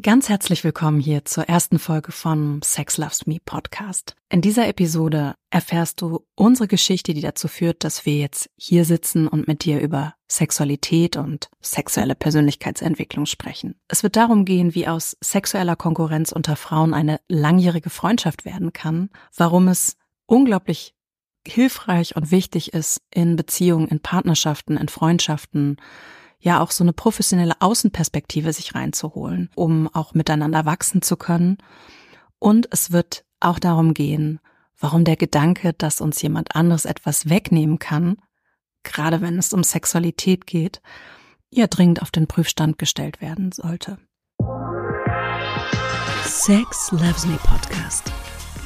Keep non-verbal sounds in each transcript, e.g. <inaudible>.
Ganz herzlich willkommen hier zur ersten Folge von Sex Loves Me Podcast. In dieser Episode erfährst du unsere Geschichte, die dazu führt, dass wir jetzt hier sitzen und mit dir über Sexualität und sexuelle Persönlichkeitsentwicklung sprechen. Es wird darum gehen, wie aus sexueller Konkurrenz unter Frauen eine langjährige Freundschaft werden kann, warum es unglaublich hilfreich und wichtig ist, in Beziehungen, in Partnerschaften, in Freundschaften, ja auch so eine professionelle Außenperspektive sich reinzuholen, um auch miteinander wachsen zu können. Und es wird auch darum gehen, warum der Gedanke, dass uns jemand anderes etwas wegnehmen kann, gerade wenn es um Sexualität geht, ja dringend auf den Prüfstand gestellt werden sollte. Sex Loves Me Podcast.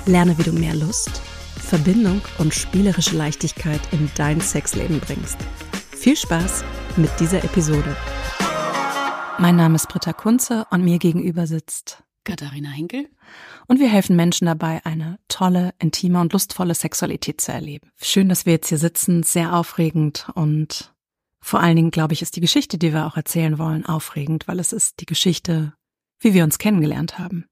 Lerne, wie du mehr Lust, Verbindung und spielerische Leichtigkeit in dein Sexleben bringst. Viel Spaß mit dieser Episode. Mein Name ist Britta Kunze und mir gegenüber sitzt Katharina Henkel. Und wir helfen Menschen dabei, eine tolle, intime und lustvolle Sexualität zu erleben. Schön, dass wir jetzt hier sitzen, sehr aufregend und vor allen Dingen, glaube ich, ist die Geschichte, die wir auch erzählen wollen, aufregend, weil es ist die Geschichte, wie wir uns kennengelernt haben.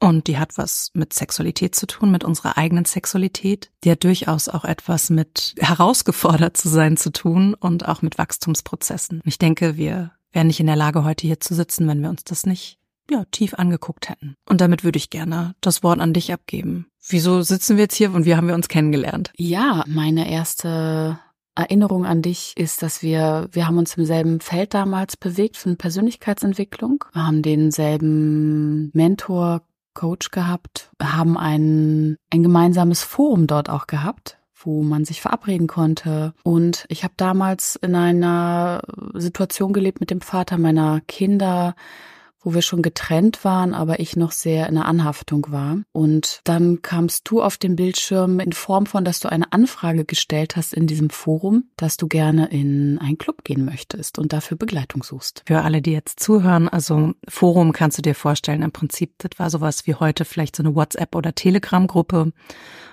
Und die hat was mit Sexualität zu tun, mit unserer eigenen Sexualität. Die hat durchaus auch etwas mit herausgefordert zu sein zu tun und auch mit Wachstumsprozessen. Ich denke, wir wären nicht in der Lage, heute hier zu sitzen, wenn wir uns das nicht ja, tief angeguckt hätten. Und damit würde ich gerne das Wort an dich abgeben. Wieso sitzen wir jetzt hier und wie haben wir uns kennengelernt? Ja, meine erste Erinnerung an dich ist, dass wir, wir haben uns im selben Feld damals bewegt von Persönlichkeitsentwicklung. Wir haben denselben Mentor, Coach gehabt, haben ein, ein gemeinsames Forum dort auch gehabt, wo man sich verabreden konnte. Und ich habe damals in einer Situation gelebt mit dem Vater meiner Kinder, wo wir schon getrennt waren, aber ich noch sehr in der Anhaftung war. Und dann kamst du auf den Bildschirm in Form von, dass du eine Anfrage gestellt hast in diesem Forum, dass du gerne in einen Club gehen möchtest und dafür Begleitung suchst. Für alle, die jetzt zuhören, also Forum kannst du dir vorstellen, im Prinzip, das war sowas wie heute vielleicht so eine WhatsApp- oder Telegram-Gruppe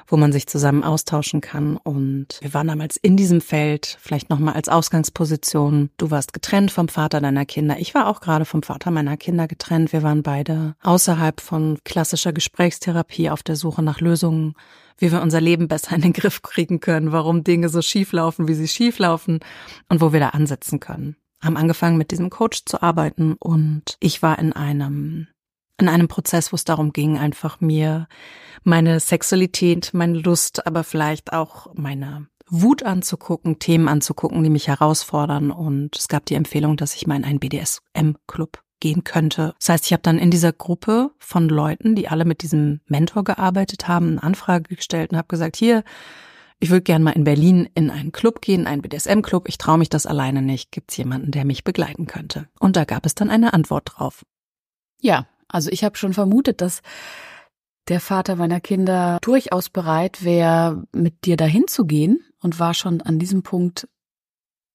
wo man sich zusammen austauschen kann. Und wir waren damals in diesem Feld, vielleicht nochmal als Ausgangsposition. Du warst getrennt vom Vater deiner Kinder. Ich war auch gerade vom Vater meiner Kinder getrennt. Wir waren beide außerhalb von klassischer Gesprächstherapie auf der Suche nach Lösungen wie wir unser Leben besser in den Griff kriegen können, warum Dinge so schief laufen, wie sie schief laufen und wo wir da ansetzen können. Haben angefangen mit diesem Coach zu arbeiten und ich war in einem in einem Prozess, wo es darum ging, einfach mir meine Sexualität, meine Lust, aber vielleicht auch meine Wut anzugucken, Themen anzugucken, die mich herausfordern. Und es gab die Empfehlung, dass ich mal in einen BDSM-Club gehen könnte. Das heißt, ich habe dann in dieser Gruppe von Leuten, die alle mit diesem Mentor gearbeitet haben, eine Anfrage gestellt und habe gesagt, hier, ich würde gern mal in Berlin in einen Club gehen, einen BDSM-Club. Ich traue mich das alleine nicht. Gibt es jemanden, der mich begleiten könnte? Und da gab es dann eine Antwort drauf. Ja, also ich habe schon vermutet, dass der Vater meiner Kinder durchaus bereit wäre, mit dir dahin zu gehen und war schon an diesem Punkt,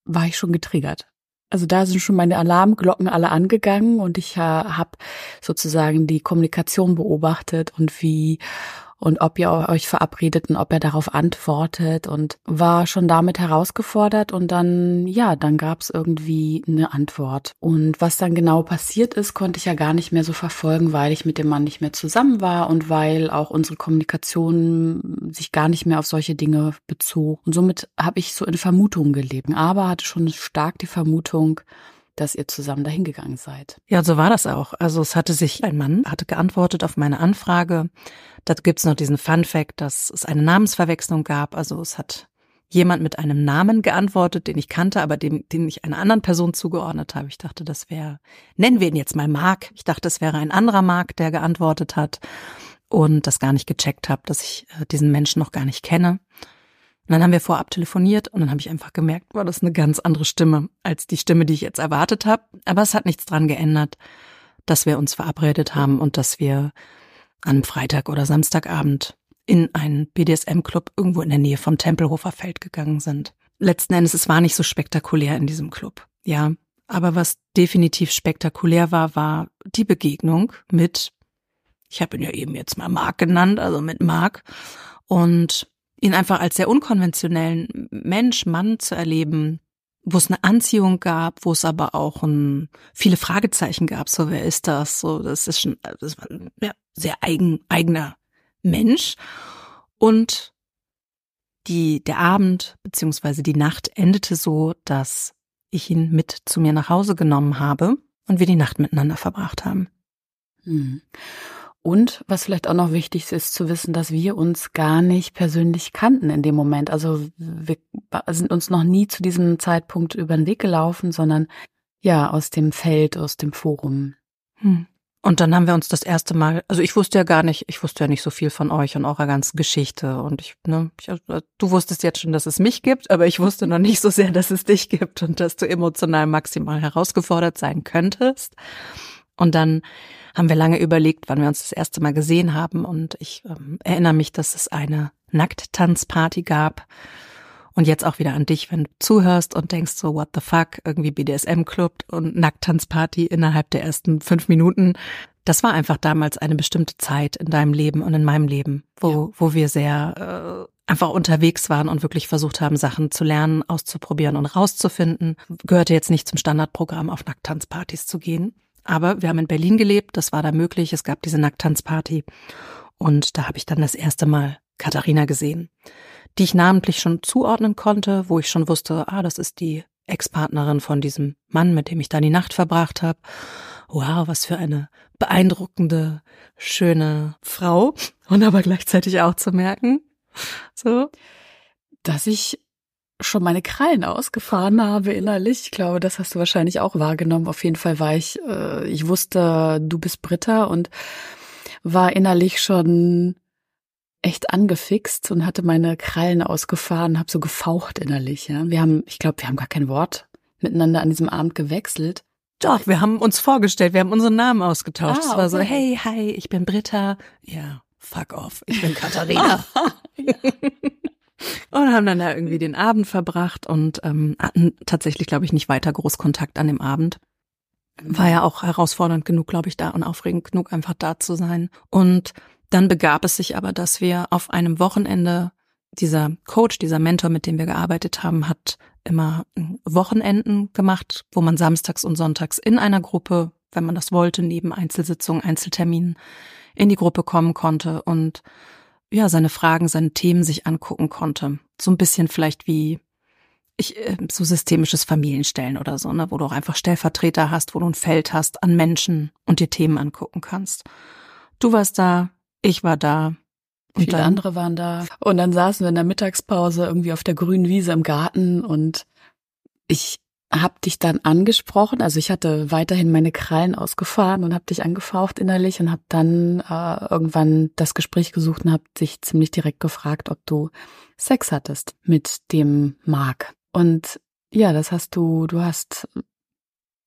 war ich schon getriggert. Also da sind schon meine Alarmglocken alle angegangen und ich habe sozusagen die Kommunikation beobachtet und wie und ob ihr euch verabredet und ob er darauf antwortet und war schon damit herausgefordert und dann, ja, dann gab es irgendwie eine Antwort. Und was dann genau passiert ist, konnte ich ja gar nicht mehr so verfolgen, weil ich mit dem Mann nicht mehr zusammen war und weil auch unsere Kommunikation sich gar nicht mehr auf solche Dinge bezog. Und somit habe ich so in Vermutungen gelebt, aber hatte schon stark die Vermutung, dass ihr zusammen dahingegangen seid. Ja, so war das auch. Also es hatte sich ein Mann, hatte geantwortet auf meine Anfrage. Da gibt's noch diesen Fun Fact, dass es eine Namensverwechslung gab. Also es hat jemand mit einem Namen geantwortet, den ich kannte, aber dem, den ich einer anderen Person zugeordnet habe. Ich dachte, das wäre, nennen wir ihn jetzt mal Mark. Ich dachte, es wäre ein anderer Mark, der geantwortet hat und das gar nicht gecheckt habe, dass ich äh, diesen Menschen noch gar nicht kenne. Und dann haben wir vorab telefoniert und dann habe ich einfach gemerkt, war das eine ganz andere Stimme als die Stimme, die ich jetzt erwartet habe. Aber es hat nichts dran geändert, dass wir uns verabredet haben und dass wir an Freitag oder Samstagabend in einen BDSM-Club irgendwo in der Nähe vom Tempelhofer Feld gegangen sind. Letzten Endes, es war nicht so spektakulär in diesem Club. Ja, aber was definitiv spektakulär war, war die Begegnung mit, ich habe ihn ja eben jetzt mal Mark genannt, also mit Mark. Und ihn einfach als sehr unkonventionellen Mensch, Mann zu erleben, wo es eine Anziehung gab, wo es aber auch ein, viele Fragezeichen gab. So, wer ist das? So, das ist schon, das war ein ja, sehr eigen, eigener Mensch. Und die, der Abend beziehungsweise die Nacht endete so, dass ich ihn mit zu mir nach Hause genommen habe und wir die Nacht miteinander verbracht haben. Hm. Und was vielleicht auch noch wichtig ist zu wissen, dass wir uns gar nicht persönlich kannten in dem Moment. Also wir sind uns noch nie zu diesem Zeitpunkt über den Weg gelaufen, sondern ja aus dem Feld, aus dem Forum. Hm. Und dann haben wir uns das erste Mal, also ich wusste ja gar nicht, ich wusste ja nicht so viel von euch und eurer ganzen Geschichte. Und ich, ne, ich, du wusstest jetzt schon, dass es mich gibt, aber ich wusste noch nicht so sehr, dass es dich gibt und dass du emotional maximal herausgefordert sein könntest. Und dann haben wir lange überlegt, wann wir uns das erste Mal gesehen haben. Und ich ähm, erinnere mich, dass es eine Nackttanzparty gab. Und jetzt auch wieder an dich, wenn du zuhörst und denkst so, what the fuck, irgendwie BDSM-Club und Nackttanzparty innerhalb der ersten fünf Minuten. Das war einfach damals eine bestimmte Zeit in deinem Leben und in meinem Leben, wo, ja. wo wir sehr äh, einfach unterwegs waren und wirklich versucht haben, Sachen zu lernen, auszuprobieren und rauszufinden. Gehörte jetzt nicht zum Standardprogramm, auf Nackttanzpartys zu gehen. Aber wir haben in Berlin gelebt, das war da möglich. Es gab diese Nackttanzparty. Und da habe ich dann das erste Mal Katharina gesehen, die ich namentlich schon zuordnen konnte, wo ich schon wusste, ah, das ist die Ex-Partnerin von diesem Mann, mit dem ich da die Nacht verbracht habe. Wow, was für eine beeindruckende, schöne Frau. Und aber gleichzeitig auch zu merken, so, dass ich schon meine Krallen ausgefahren habe innerlich. Ich glaube, das hast du wahrscheinlich auch wahrgenommen. Auf jeden Fall war ich, äh, ich wusste, du bist Britta und war innerlich schon echt angefixt und hatte meine Krallen ausgefahren, habe so gefaucht innerlich. Ja, wir haben, ich glaube, wir haben gar kein Wort miteinander an diesem Abend gewechselt. Doch, wir haben uns vorgestellt, wir haben unseren Namen ausgetauscht. Ah, es war okay. so, hey, hi, ich bin Britta. Ja, fuck off, ich bin <laughs> Katharina. ja. <laughs> <laughs> und haben dann da irgendwie den Abend verbracht und ähm, hatten tatsächlich, glaube ich, nicht weiter groß Kontakt an dem Abend. War ja auch herausfordernd genug, glaube ich, da und aufregend genug, einfach da zu sein. Und dann begab es sich aber, dass wir auf einem Wochenende, dieser Coach, dieser Mentor, mit dem wir gearbeitet haben, hat immer Wochenenden gemacht, wo man samstags und sonntags in einer Gruppe, wenn man das wollte, neben Einzelsitzungen, Einzelterminen in die Gruppe kommen konnte und ja, seine Fragen, seine Themen sich angucken konnte. So ein bisschen vielleicht wie ich, äh, so systemisches Familienstellen oder so, ne, wo du auch einfach Stellvertreter hast, wo du ein Feld hast an Menschen und dir Themen angucken kannst. Du warst da, ich war da. Und Viele dann, andere waren da. Und dann saßen wir in der Mittagspause irgendwie auf der grünen Wiese im Garten und ich hab dich dann angesprochen, also ich hatte weiterhin meine Krallen ausgefahren und hab dich angefaucht innerlich und hab dann äh, irgendwann das Gespräch gesucht und hab dich ziemlich direkt gefragt, ob du Sex hattest mit dem Mark. Und ja, das hast du, du hast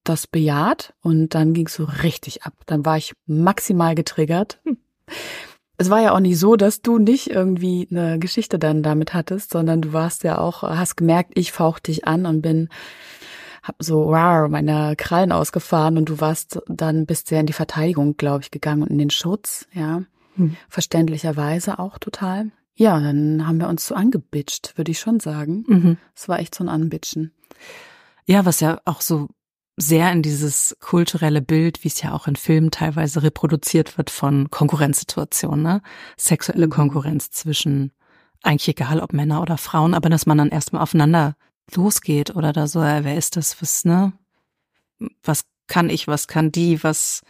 das bejaht und dann ging's so richtig ab. Dann war ich maximal getriggert. Hm. Es war ja auch nicht so, dass du nicht irgendwie eine Geschichte dann damit hattest, sondern du warst ja auch, hast gemerkt, ich fauch dich an und bin hab so wow, meine Krallen ausgefahren und du warst dann bist sehr in die Verteidigung, glaube ich, gegangen und in den Schutz, ja. Hm. Verständlicherweise auch total. Ja, dann haben wir uns so angebitscht, würde ich schon sagen. Mhm. Es war echt so ein Anbitschen. Ja, was ja auch so sehr in dieses kulturelle Bild, wie es ja auch in Filmen teilweise reproduziert wird von Konkurrenzsituationen, ne? Sexuelle mhm. Konkurrenz zwischen eigentlich egal ob Männer oder Frauen, aber dass man dann erstmal aufeinander losgeht oder da so, ja, wer ist das, was, ne? Was kann ich, was kann die, was,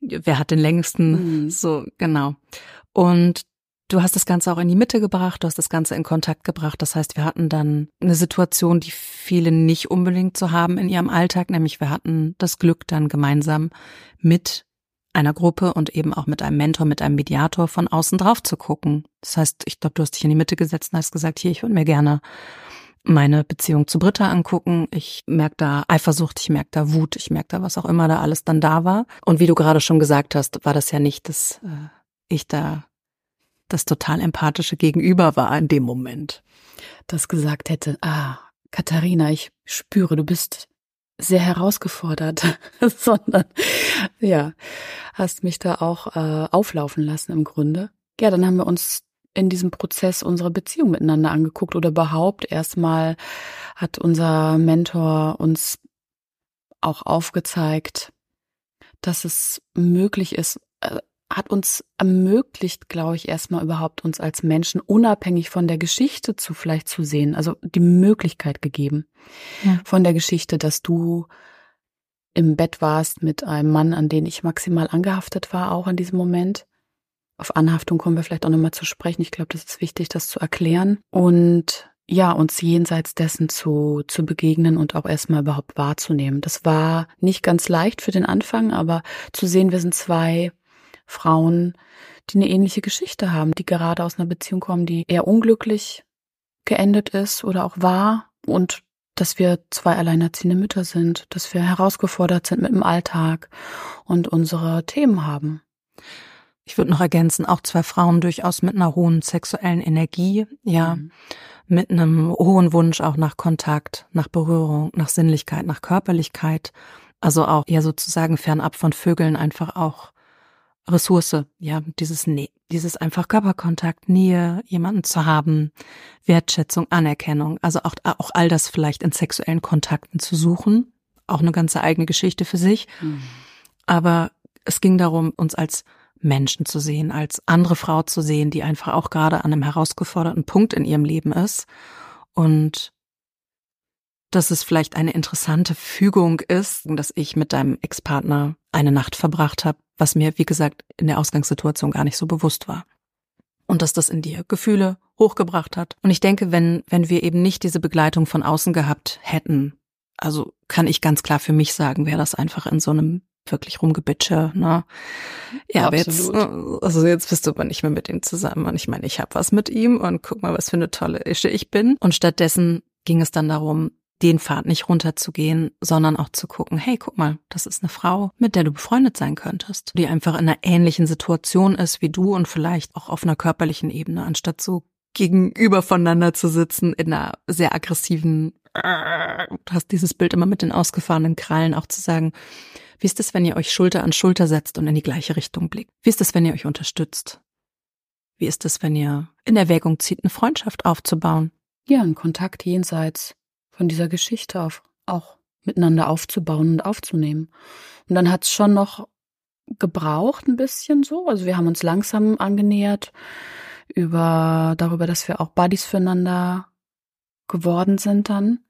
wer hat den längsten, mhm. so, genau. Und du hast das Ganze auch in die Mitte gebracht, du hast das Ganze in Kontakt gebracht. Das heißt, wir hatten dann eine Situation, die viele nicht unbedingt zu haben in ihrem Alltag, nämlich wir hatten das Glück, dann gemeinsam mit einer Gruppe und eben auch mit einem Mentor, mit einem Mediator von außen drauf zu gucken. Das heißt, ich glaube, du hast dich in die Mitte gesetzt und hast gesagt, hier, ich würde mir gerne meine Beziehung zu Britta angucken. Ich merke da Eifersucht, ich merke da Wut, ich merke da was auch immer da alles dann da war. Und wie du gerade schon gesagt hast, war das ja nicht, dass äh, ich da das total empathische Gegenüber war in dem Moment. Das gesagt hätte, ah, Katharina, ich spüre, du bist sehr herausgefordert, <laughs> sondern ja, hast mich da auch äh, auflaufen lassen im Grunde. Ja, dann haben wir uns in diesem Prozess unsere Beziehung miteinander angeguckt oder überhaupt erstmal hat unser Mentor uns auch aufgezeigt, dass es möglich ist, äh, hat uns ermöglicht, glaube ich, erstmal überhaupt uns als Menschen unabhängig von der Geschichte zu vielleicht zu sehen, also die Möglichkeit gegeben ja. von der Geschichte, dass du im Bett warst mit einem Mann, an den ich maximal angehaftet war, auch in diesem Moment. Auf Anhaftung kommen wir vielleicht auch nochmal zu sprechen. Ich glaube, das ist wichtig, das zu erklären. Und ja, uns jenseits dessen zu, zu begegnen und auch erstmal überhaupt wahrzunehmen. Das war nicht ganz leicht für den Anfang, aber zu sehen, wir sind zwei Frauen, die eine ähnliche Geschichte haben, die gerade aus einer Beziehung kommen, die eher unglücklich geendet ist oder auch war und dass wir zwei alleinerziehende Mütter sind, dass wir herausgefordert sind mit dem Alltag und unsere Themen haben. Ich würde noch ergänzen, auch zwei Frauen durchaus mit einer hohen sexuellen Energie, ja, mhm. mit einem hohen Wunsch auch nach Kontakt, nach Berührung, nach Sinnlichkeit, nach Körperlichkeit. Also auch eher sozusagen fernab von Vögeln einfach auch Ressource, ja, dieses nee, dieses einfach Körperkontakt, Nähe, jemanden zu haben, Wertschätzung, Anerkennung, also auch, auch all das vielleicht in sexuellen Kontakten zu suchen, auch eine ganze eigene Geschichte für sich. Mhm. Aber es ging darum, uns als Menschen zu sehen, als andere Frau zu sehen, die einfach auch gerade an einem herausgeforderten Punkt in ihrem Leben ist und dass es vielleicht eine interessante Fügung ist, dass ich mit deinem Ex-Partner eine Nacht verbracht habe, was mir, wie gesagt, in der Ausgangssituation gar nicht so bewusst war. Und dass das in dir Gefühle hochgebracht hat. Und ich denke, wenn, wenn wir eben nicht diese Begleitung von außen gehabt hätten, also kann ich ganz klar für mich sagen, wäre das einfach in so einem wirklich rumgebitsche, ne? Ja, aber jetzt, also jetzt bist du aber nicht mehr mit ihm zusammen. Und ich meine, ich habe was mit ihm und guck mal, was für eine tolle Ische ich bin. Und stattdessen ging es dann darum, den Pfad nicht runterzugehen, sondern auch zu gucken, hey, guck mal, das ist eine Frau, mit der du befreundet sein könntest, die einfach in einer ähnlichen Situation ist wie du und vielleicht auch auf einer körperlichen Ebene, anstatt so gegenüber voneinander zu sitzen in einer sehr aggressiven, du hast dieses Bild immer mit den ausgefahrenen Krallen, auch zu sagen, wie ist es, wenn ihr euch Schulter an Schulter setzt und in die gleiche Richtung blickt? Wie ist es, wenn ihr euch unterstützt? Wie ist es, wenn ihr in Erwägung zieht, eine Freundschaft aufzubauen? Ja, einen Kontakt jenseits von dieser Geschichte auf, auch miteinander aufzubauen und aufzunehmen. Und dann hat's schon noch gebraucht ein bisschen so. Also wir haben uns langsam angenähert über darüber, dass wir auch Buddies füreinander geworden sind dann.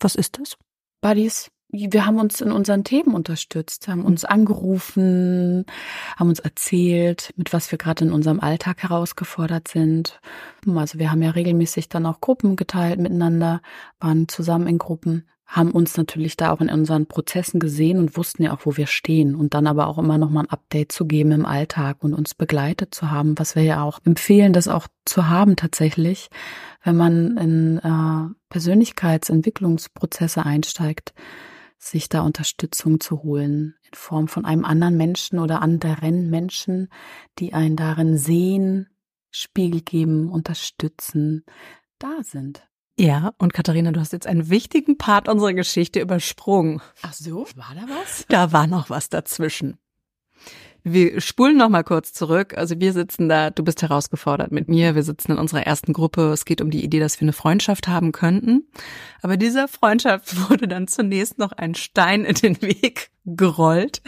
Was ist das? Buddies wir haben uns in unseren Themen unterstützt, haben uns angerufen, haben uns erzählt, mit was wir gerade in unserem Alltag herausgefordert sind. Also wir haben ja regelmäßig dann auch Gruppen geteilt miteinander, waren zusammen in Gruppen, haben uns natürlich da auch in unseren Prozessen gesehen und wussten ja auch, wo wir stehen und dann aber auch immer noch mal ein Update zu geben im Alltag und uns begleitet zu haben, was wir ja auch empfehlen, das auch zu haben tatsächlich, wenn man in äh, Persönlichkeitsentwicklungsprozesse einsteigt sich da Unterstützung zu holen in Form von einem anderen Menschen oder anderen Menschen, die einen darin sehen, Spiegel geben, unterstützen, da sind. Ja, und Katharina, du hast jetzt einen wichtigen Part unserer Geschichte übersprungen. Ach so, war da was? Da war noch was dazwischen. Wir spulen noch mal kurz zurück. Also wir sitzen da, du bist herausgefordert mit mir. Wir sitzen in unserer ersten Gruppe. Es geht um die Idee, dass wir eine Freundschaft haben könnten. Aber dieser Freundschaft <laughs> wurde dann zunächst noch ein Stein in den Weg gerollt.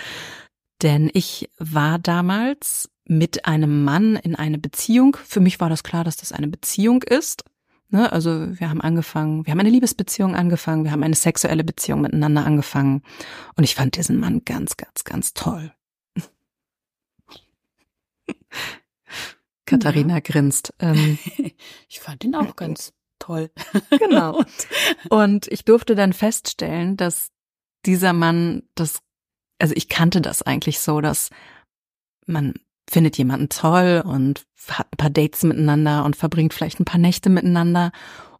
Denn ich war damals mit einem Mann in eine Beziehung. Für mich war das klar, dass das eine Beziehung ist. Ne, also wir haben angefangen, wir haben eine Liebesbeziehung angefangen, wir haben eine sexuelle Beziehung miteinander angefangen. Und ich fand diesen Mann ganz, ganz, ganz toll. <laughs> Katharina ja. grinst. Ähm, <laughs> ich fand ihn auch ganz toll. <laughs> Genau. Und ich durfte dann feststellen, dass dieser Mann das, also ich kannte das eigentlich so, dass man findet jemanden toll und hat ein paar Dates miteinander und verbringt vielleicht ein paar Nächte miteinander.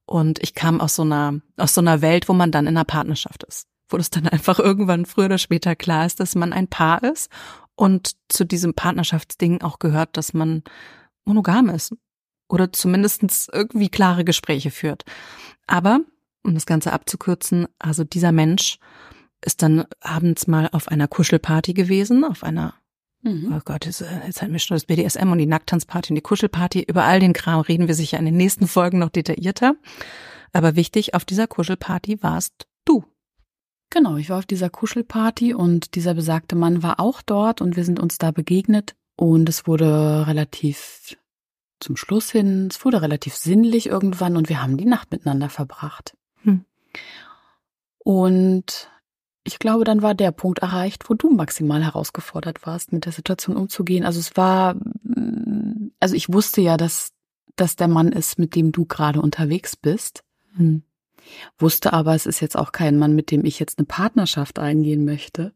Und ich kam aus so einer, aus so einer Welt, wo man dann in einer Partnerschaft ist. Wo das dann einfach irgendwann früher oder später klar ist, dass man ein Paar ist und zu diesem Partnerschaftsding auch gehört, dass man monogam ist oder zumindestens irgendwie klare Gespräche führt. Aber, um das Ganze abzukürzen, also dieser Mensch ist dann abends mal auf einer Kuschelparty gewesen, auf einer Mhm. Oh Gott, jetzt, äh, jetzt hatten wir schon das BDSM und die Nacktanzparty und die Kuschelparty. Über all den Kram reden wir sicher in den nächsten Folgen noch detaillierter. Aber wichtig, auf dieser Kuschelparty warst du. Genau, ich war auf dieser Kuschelparty und dieser besagte Mann war auch dort und wir sind uns da begegnet und es wurde relativ zum Schluss hin, es wurde relativ sinnlich irgendwann und wir haben die Nacht miteinander verbracht. Hm. Und ich glaube, dann war der Punkt erreicht, wo du maximal herausgefordert warst, mit der Situation umzugehen. Also es war, also ich wusste ja, dass das der Mann ist, mit dem du gerade unterwegs bist. Hm. Wusste aber, es ist jetzt auch kein Mann, mit dem ich jetzt eine Partnerschaft eingehen möchte.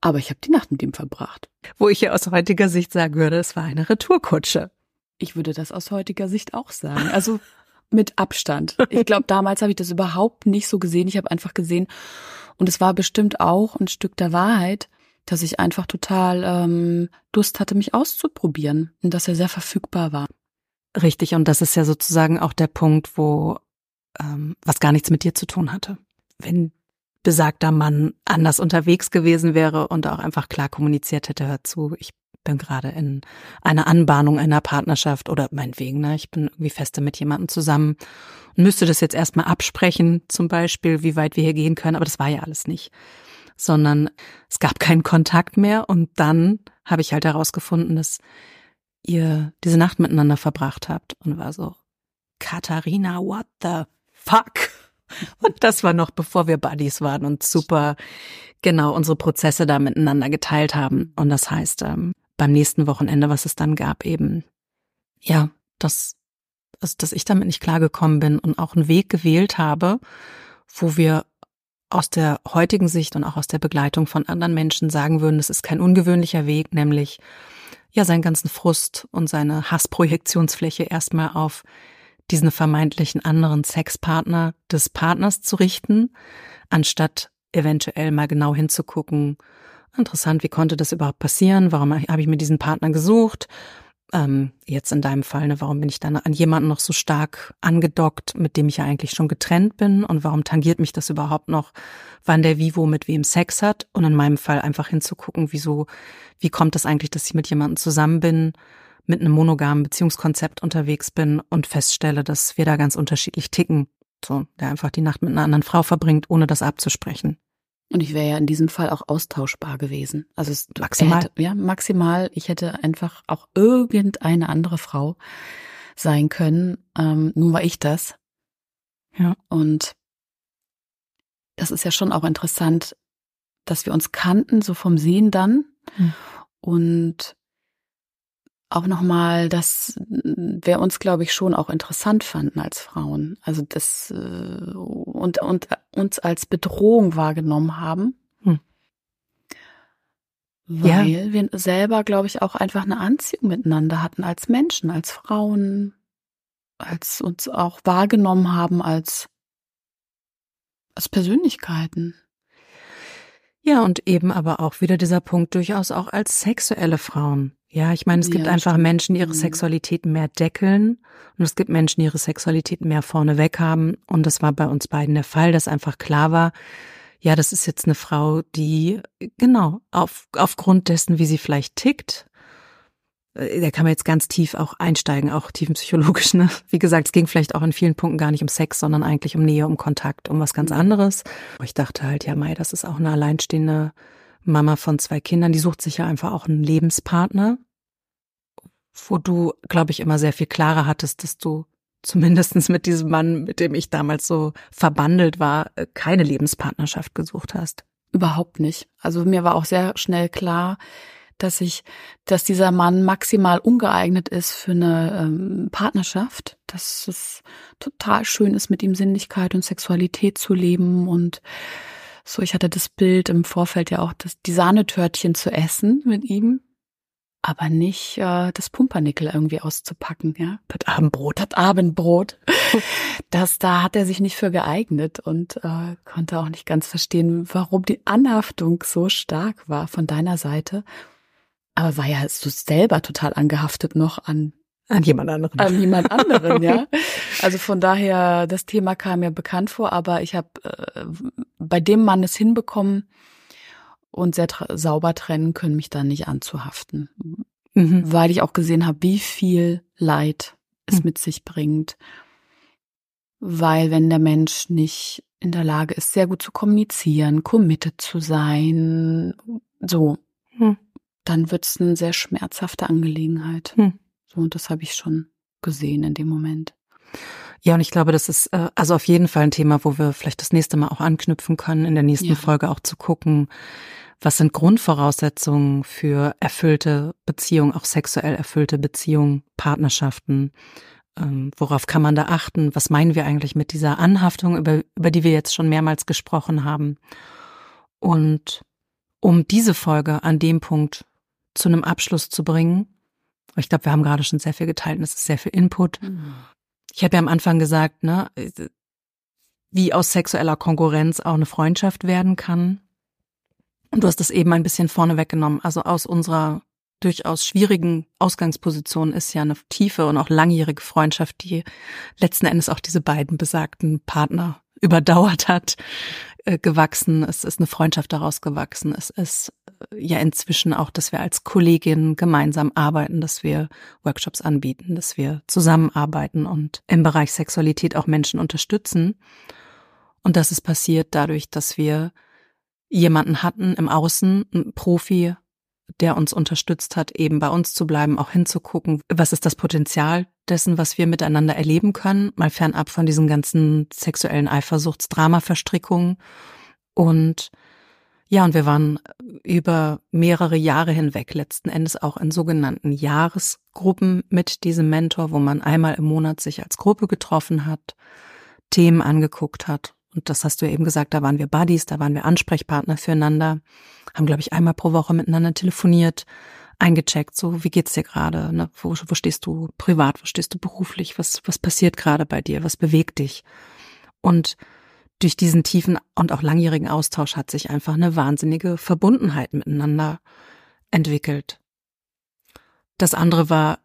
Aber ich habe die Nacht mit ihm verbracht. Wo ich ja aus heutiger Sicht sagen würde, es war eine Retourkutsche. Ich würde das aus heutiger Sicht auch sagen. Also mit Abstand. Ich glaube, damals habe ich das überhaupt nicht so gesehen. Ich habe einfach gesehen, und es war bestimmt auch ein Stück der Wahrheit, dass ich einfach total ähm, Lust hatte, mich auszuprobieren und dass er sehr verfügbar war. Richtig, und das ist ja sozusagen auch der Punkt, wo ähm, was gar nichts mit dir zu tun hatte. Wenn besagter Mann anders unterwegs gewesen wäre und auch einfach klar kommuniziert hätte, hör zu, ich bin gerade in einer Anbahnung einer Partnerschaft oder meinetwegen, ne, ich bin irgendwie feste mit jemandem zusammen und müsste das jetzt erstmal absprechen, zum Beispiel, wie weit wir hier gehen können, aber das war ja alles nicht. Sondern es gab keinen Kontakt mehr und dann habe ich halt herausgefunden, dass ihr diese Nacht miteinander verbracht habt und war so, Katharina, what the fuck? Und das war noch bevor wir Buddies waren und super genau unsere Prozesse da miteinander geteilt haben. Und das heißt, ähm, beim nächsten Wochenende, was es dann gab, eben, ja, dass, dass, dass ich damit nicht klargekommen bin und auch einen Weg gewählt habe, wo wir aus der heutigen Sicht und auch aus der Begleitung von anderen Menschen sagen würden, das ist kein ungewöhnlicher Weg, nämlich ja seinen ganzen Frust und seine Hassprojektionsfläche erstmal auf diesen vermeintlichen anderen Sexpartner des Partners zu richten, anstatt eventuell mal genau hinzugucken, interessant, wie konnte das überhaupt passieren? Warum habe ich mir diesen Partner gesucht? Ähm, jetzt in deinem Fall, ne, warum bin ich dann an jemanden noch so stark angedockt, mit dem ich ja eigentlich schon getrennt bin? Und warum tangiert mich das überhaupt noch, wann der Vivo mit wem Sex hat? Und in meinem Fall einfach hinzugucken, wieso, wie kommt das eigentlich, dass ich mit jemandem zusammen bin, mit einem monogamen Beziehungskonzept unterwegs bin und feststelle, dass wir da ganz unterschiedlich ticken. So, der einfach die Nacht mit einer anderen Frau verbringt, ohne das abzusprechen. Und ich wäre ja in diesem Fall auch austauschbar gewesen. Also es maximal. Hätte, ja, maximal. Ich hätte einfach auch irgendeine andere Frau sein können. Ähm, nun war ich das. Ja. Und das ist ja schon auch interessant, dass wir uns kannten, so vom Sehen dann. Hm. Und auch nochmal, dass wir uns, glaube ich, schon auch interessant fanden als Frauen. Also das äh, und, und uns als Bedrohung wahrgenommen haben. Hm. Weil ja. wir selber, glaube ich, auch einfach eine Anziehung miteinander hatten als Menschen, als Frauen, als uns auch wahrgenommen haben als, als Persönlichkeiten. Ja, und eben aber auch wieder dieser Punkt durchaus auch als sexuelle Frauen. Ja, ich meine, es gibt ja, einfach stimmt. Menschen, die ihre mhm. Sexualität mehr deckeln und es gibt Menschen, die ihre Sexualität mehr vorneweg haben. Und das war bei uns beiden der Fall, dass einfach klar war, ja, das ist jetzt eine Frau, die genau auf, aufgrund dessen, wie sie vielleicht tickt, äh, da kann man jetzt ganz tief auch einsteigen, auch tiefenpsychologisch. Ne? Wie gesagt, es ging vielleicht auch in vielen Punkten gar nicht um Sex, sondern eigentlich um Nähe, um Kontakt, um was ganz mhm. anderes. Ich dachte halt, ja, Mai, das ist auch eine alleinstehende Mama von zwei Kindern, die sucht sich ja einfach auch einen Lebenspartner, wo du, glaube ich, immer sehr viel klarer hattest, dass du zumindestens mit diesem Mann, mit dem ich damals so verbandelt war, äh, keine Lebenspartnerschaft gesucht hast. Überhaupt nicht. Also mir war auch sehr schnell klar, dass ich, dass dieser Mann maximal ungeeignet ist für eine ähm, Partnerschaft, dass es total schön ist, mit ihm Sinnlichkeit und Sexualität zu leben und so, ich hatte das Bild im Vorfeld ja auch, das, die Sahnetörtchen zu essen mit ihm, aber nicht äh, das Pumpernickel irgendwie auszupacken, ja. Das Abendbrot. Das Abendbrot. <laughs> das, da hat er sich nicht für geeignet und äh, konnte auch nicht ganz verstehen, warum die Anhaftung so stark war von deiner Seite. Aber war ja du selber total angehaftet noch an an jemand anderen. An jemand anderen, ja. <laughs> Also von daher, das Thema kam mir bekannt vor, aber ich habe äh, bei dem Mann es hinbekommen, und sehr sauber trennen können, mich da nicht anzuhaften. Mhm. Weil ich auch gesehen habe, wie viel Leid es mhm. mit sich bringt. Weil wenn der Mensch nicht in der Lage ist, sehr gut zu kommunizieren, committed zu sein, so, mhm. dann wird es eine sehr schmerzhafte Angelegenheit. So, und das habe ich schon gesehen in dem Moment. Ja, und ich glaube, das ist äh, also auf jeden Fall ein Thema, wo wir vielleicht das nächste Mal auch anknüpfen können, in der nächsten ja. Folge auch zu gucken, was sind Grundvoraussetzungen für erfüllte Beziehungen, auch sexuell erfüllte Beziehungen, Partnerschaften? Ähm, worauf kann man da achten? Was meinen wir eigentlich mit dieser Anhaftung, über, über die wir jetzt schon mehrmals gesprochen haben? Und um diese Folge an dem Punkt zu einem Abschluss zu bringen, ich glaube, wir haben gerade schon sehr viel geteilt und es ist sehr viel Input. Mhm. Ich habe ja am Anfang gesagt, ne, wie aus sexueller Konkurrenz auch eine Freundschaft werden kann. Und du hast das eben ein bisschen vorne weggenommen. Also aus unserer durchaus schwierigen Ausgangsposition ist ja eine tiefe und auch langjährige Freundschaft, die letzten Endes auch diese beiden besagten Partner überdauert hat, äh, gewachsen. Es ist eine Freundschaft daraus gewachsen. Es ist äh, ja inzwischen auch, dass wir als Kolleginnen gemeinsam arbeiten, dass wir Workshops anbieten, dass wir zusammenarbeiten und im Bereich Sexualität auch Menschen unterstützen. Und das ist passiert dadurch, dass wir jemanden hatten im Außen, einen Profi, der uns unterstützt hat, eben bei uns zu bleiben, auch hinzugucken, was ist das Potenzial dessen, was wir miteinander erleben können, mal fernab von diesen ganzen sexuellen Eifersuchtsdrama-Verstrickungen. Und ja, und wir waren über mehrere Jahre hinweg letzten Endes auch in sogenannten Jahresgruppen mit diesem Mentor, wo man einmal im Monat sich als Gruppe getroffen hat, Themen angeguckt hat und das hast du ja eben gesagt, da waren wir Buddies, da waren wir Ansprechpartner füreinander, haben, glaube ich, einmal pro Woche miteinander telefoniert, eingecheckt, so wie geht's dir gerade, ne? wo, wo stehst du privat, wo stehst du beruflich, was, was passiert gerade bei dir, was bewegt dich? Und durch diesen tiefen und auch langjährigen Austausch hat sich einfach eine wahnsinnige Verbundenheit miteinander entwickelt. Das andere war,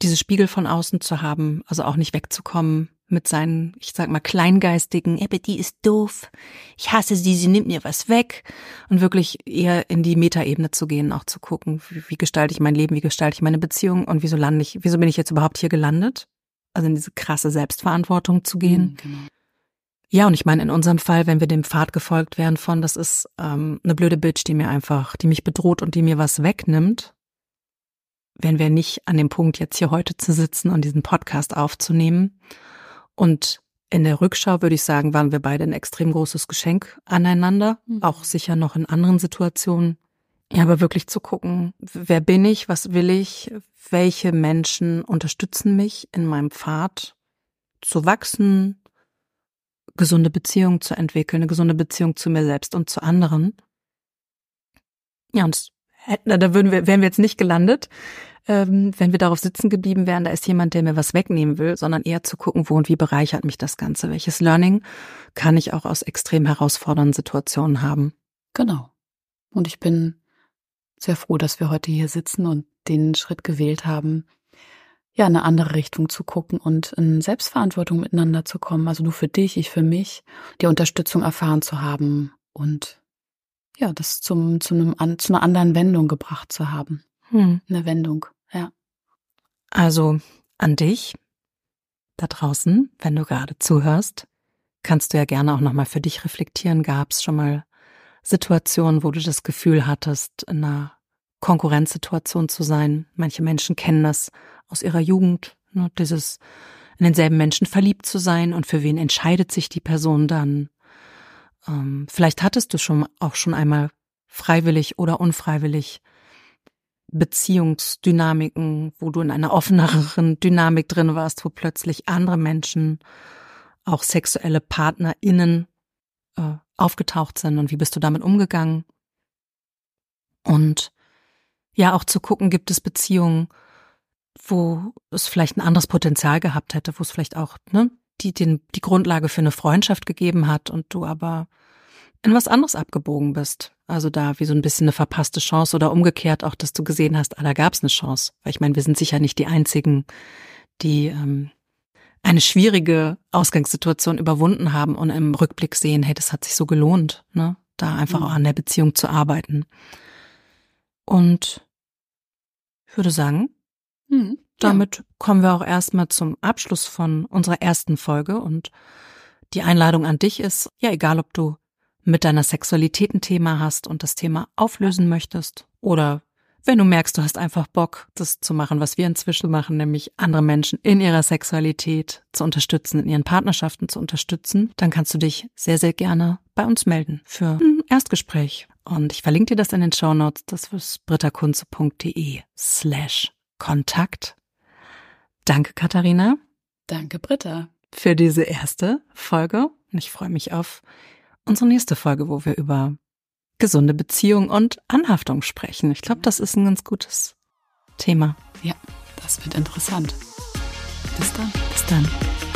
diese Spiegel von außen zu haben, also auch nicht wegzukommen mit seinen, ich sag mal, kleingeistigen, aber die ist doof, ich hasse sie, sie nimmt mir was weg und wirklich eher in die Metaebene zu gehen, auch zu gucken, wie, wie gestalte ich mein Leben, wie gestalte ich meine Beziehung und wieso lande ich, wieso bin ich jetzt überhaupt hier gelandet? Also in diese krasse Selbstverantwortung zu gehen. Mhm, genau. Ja, und ich meine, in unserem Fall, wenn wir dem Pfad gefolgt wären von, das ist ähm, eine blöde Bitch, die mir einfach, die mich bedroht und die mir was wegnimmt, wären wir nicht an dem Punkt, jetzt hier heute zu sitzen und diesen Podcast aufzunehmen. Und in der Rückschau würde ich sagen, waren wir beide ein extrem großes Geschenk aneinander, mhm. auch sicher noch in anderen Situationen. Ja, aber wirklich zu gucken, wer bin ich, was will ich, welche Menschen unterstützen mich in meinem Pfad zu wachsen, gesunde Beziehungen zu entwickeln, eine gesunde Beziehung zu mir selbst und zu anderen. Ja, und da würden wir, wären wir jetzt nicht gelandet, ähm, wenn wir darauf sitzen geblieben wären, da ist jemand, der mir was wegnehmen will, sondern eher zu gucken, wo und wie bereichert mich das Ganze. Welches Learning kann ich auch aus extrem herausfordernden Situationen haben? Genau. Und ich bin sehr froh, dass wir heute hier sitzen und den Schritt gewählt haben, ja, eine andere Richtung zu gucken und in Selbstverantwortung miteinander zu kommen. Also du für dich, ich für mich, die Unterstützung erfahren zu haben und ja, das zum, zu, einem, zu einer anderen Wendung gebracht zu haben. Hm. Eine Wendung. Ja. Also an dich da draußen, wenn du gerade zuhörst, kannst du ja gerne auch nochmal für dich reflektieren. Gab es schon mal Situationen, wo du das Gefühl hattest, in einer Konkurrenzsituation zu sein? Manche Menschen kennen das aus ihrer Jugend, ne, dieses in denselben Menschen verliebt zu sein und für wen entscheidet sich die Person dann? Ähm, vielleicht hattest du schon auch schon einmal freiwillig oder unfreiwillig Beziehungsdynamiken, wo du in einer offeneren <laughs> Dynamik drin warst, wo plötzlich andere Menschen, auch sexuelle PartnerInnen, äh, aufgetaucht sind und wie bist du damit umgegangen? Und ja, auch zu gucken, gibt es Beziehungen, wo es vielleicht ein anderes Potenzial gehabt hätte, wo es vielleicht auch, ne, die den, die Grundlage für eine Freundschaft gegeben hat und du aber in was anderes abgebogen bist. Also da wie so ein bisschen eine verpasste Chance oder umgekehrt auch, dass du gesehen hast, ah, da gab es eine Chance. Weil ich meine, wir sind sicher nicht die Einzigen, die ähm, eine schwierige Ausgangssituation überwunden haben und im Rückblick sehen, hey, das hat sich so gelohnt, ne? da einfach auch an der Beziehung zu arbeiten. Und ich würde sagen, Mhm. damit kommen wir auch erstmal zum Abschluss von unserer ersten Folge und die Einladung an dich ist, ja, egal ob du mit deiner Sexualität ein Thema hast und das Thema auflösen möchtest oder wenn du merkst, du hast einfach Bock, das zu machen, was wir inzwischen machen, nämlich andere Menschen in ihrer Sexualität zu unterstützen, in ihren Partnerschaften zu unterstützen, dann kannst du dich sehr, sehr gerne bei uns melden für ein Erstgespräch. Und ich verlinke dir das in den Show Notes. Das ist brittakunze.de slash Kontakt. Danke, Katharina, Danke, Britta. für diese erste Folge. Und ich freue mich auf unsere nächste Folge, wo wir über gesunde Beziehung und Anhaftung sprechen. Ich glaube, das ist ein ganz gutes Thema. Ja, das wird interessant. Bis dann. Bis dann.